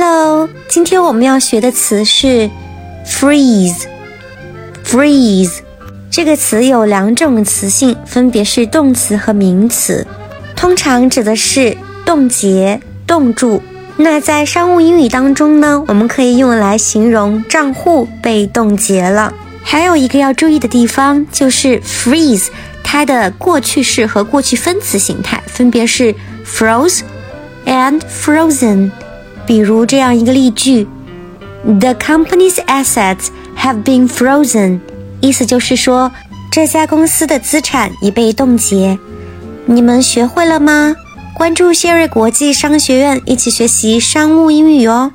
Hello，今天我们要学的词是 freeze。freeze 这个词有两种词性，分别是动词和名词，通常指的是冻结、冻住。那在商务英语当中呢，我们可以用来形容账户被冻结了。还有一个要注意的地方就是 freeze，它的过去式和过去分词形态分别是 froze and frozen。比如这样一个例句：The company's assets have been frozen，意思就是说这家公司的资产已被冻结。你们学会了吗？关注谢瑞国际商学院，一起学习商务英语哦。